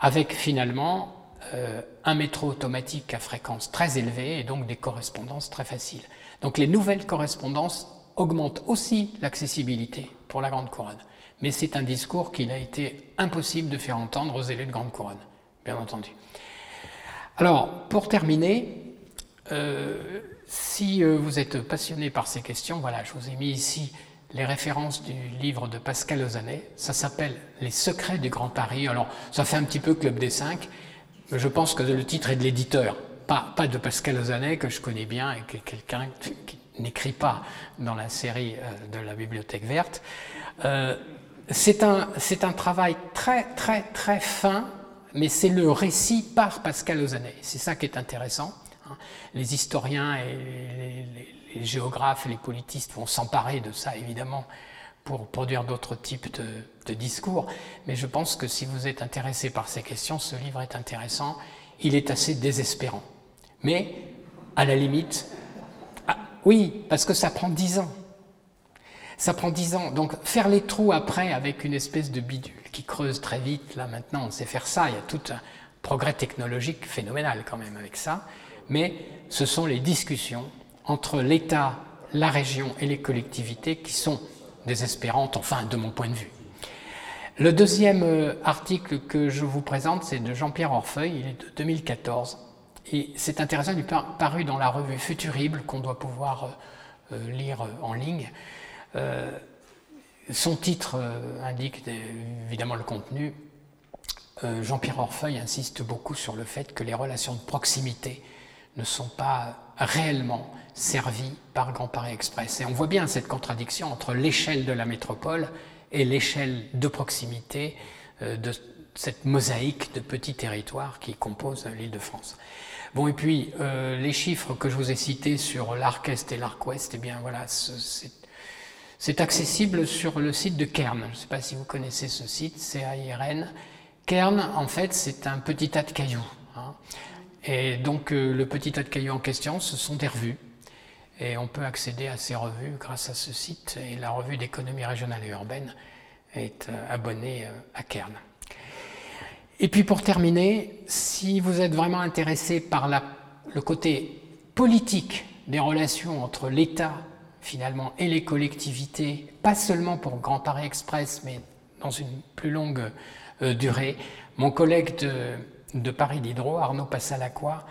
avec finalement euh, un métro automatique à fréquence très élevée et donc des correspondances très faciles. Donc les nouvelles correspondances augmentent aussi l'accessibilité pour la Grande Couronne. Mais c'est un discours qu'il a été impossible de faire entendre aux élus de Grande Couronne, bien entendu. Alors, pour terminer, euh, si euh, vous êtes passionné par ces questions, voilà, je vous ai mis ici les références du livre de Pascal Ozannet. Ça s'appelle Les secrets du Grand Paris. Alors, ça fait un petit peu Club des Cinq. Je pense que le titre est de l'éditeur, pas, de Pascal Ozannet, que je connais bien et que quelqu'un qui n'écrit pas dans la série euh, de la Bibliothèque verte. c'est un travail très, très, très fin mais c'est le récit par Pascal Ozanay. C'est ça qui est intéressant. Hein. Les historiens et les, géographes et les politistes vont s'emparer de ça, évidemment, pour produire d'autres types de, de, discours. Mais je pense que si vous êtes intéressé par ces questions, ce livre est intéressant. Il est assez désespérant. Mais, à la limite, ah, oui, parce que ça prend dix ans. Ça prend dix ans. Donc, faire les trous après avec une espèce de bidule qui creuse très vite. Là maintenant, on sait faire ça. Il y a tout un progrès technologique phénoménal quand même avec ça. Mais ce sont les discussions entre l'État, la région et les collectivités qui sont désespérantes, enfin de mon point de vue. Le deuxième euh, article que je vous présente, c'est de Jean-Pierre Orfeuille, il est de 2014. Et c'est intéressant, il est paru dans la revue Futurible, qu'on doit pouvoir euh, euh, lire en ligne. Son titre euh, indique évidemment le contenu. Euh, Jean-Pierre Orfeuille insiste beaucoup sur le fait que les relations de proximité ne sont pas réellement servies par Grand Paris Express. Et on voit bien cette contradiction entre l'échelle de la métropole et l'échelle de proximité euh, de cette mosaïque de petits territoires qui composent l'île de France. Bon, et puis les chiffres que je vous ai cités sur l'arc est et l'arc ouest, eh bien voilà, c'est c'est accessible sur le site de Kern. Je ne sais pas si vous connaissez ce site, C-A-I-R-N. Kern, en fait, c'est un petit tas de cailloux. Hein. Et donc, euh, le petit tas de cailloux en question, ce sont des revues. Et on peut accéder à ces revues grâce à ce site. Et la revue d'économie régionale et urbaine est euh, abonnée euh, à Kern. Et puis pour terminer, si vous êtes vraiment intéressé par le côté politique des relations entre l'État finalement, et les collectivités, pas seulement pour Grand Paris Express, mais dans une plus longue euh, durée. Mon collègue de, Paris d'Hydro, Arnaud Passalacqua,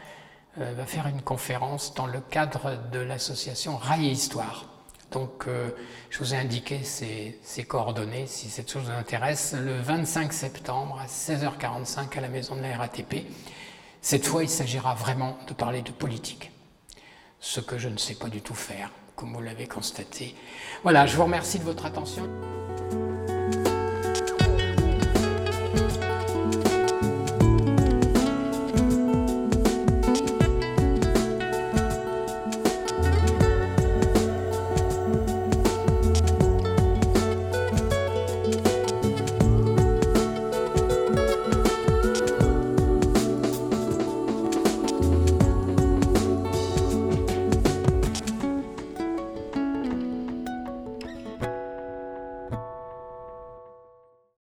euh, va faire une conférence dans le cadre de l'association Rail et Histoire. Donc, euh, je vous ai indiqué ces, ces, coordonnées si cette chose vous intéresse. Le 25 septembre à 16h45 à la maison de la RATP. Cette fois, il s'agira vraiment de parler de politique, ce que je ne sais pas du tout faire comme vous l'avez constaté. Voilà, je vous remercie de votre attention.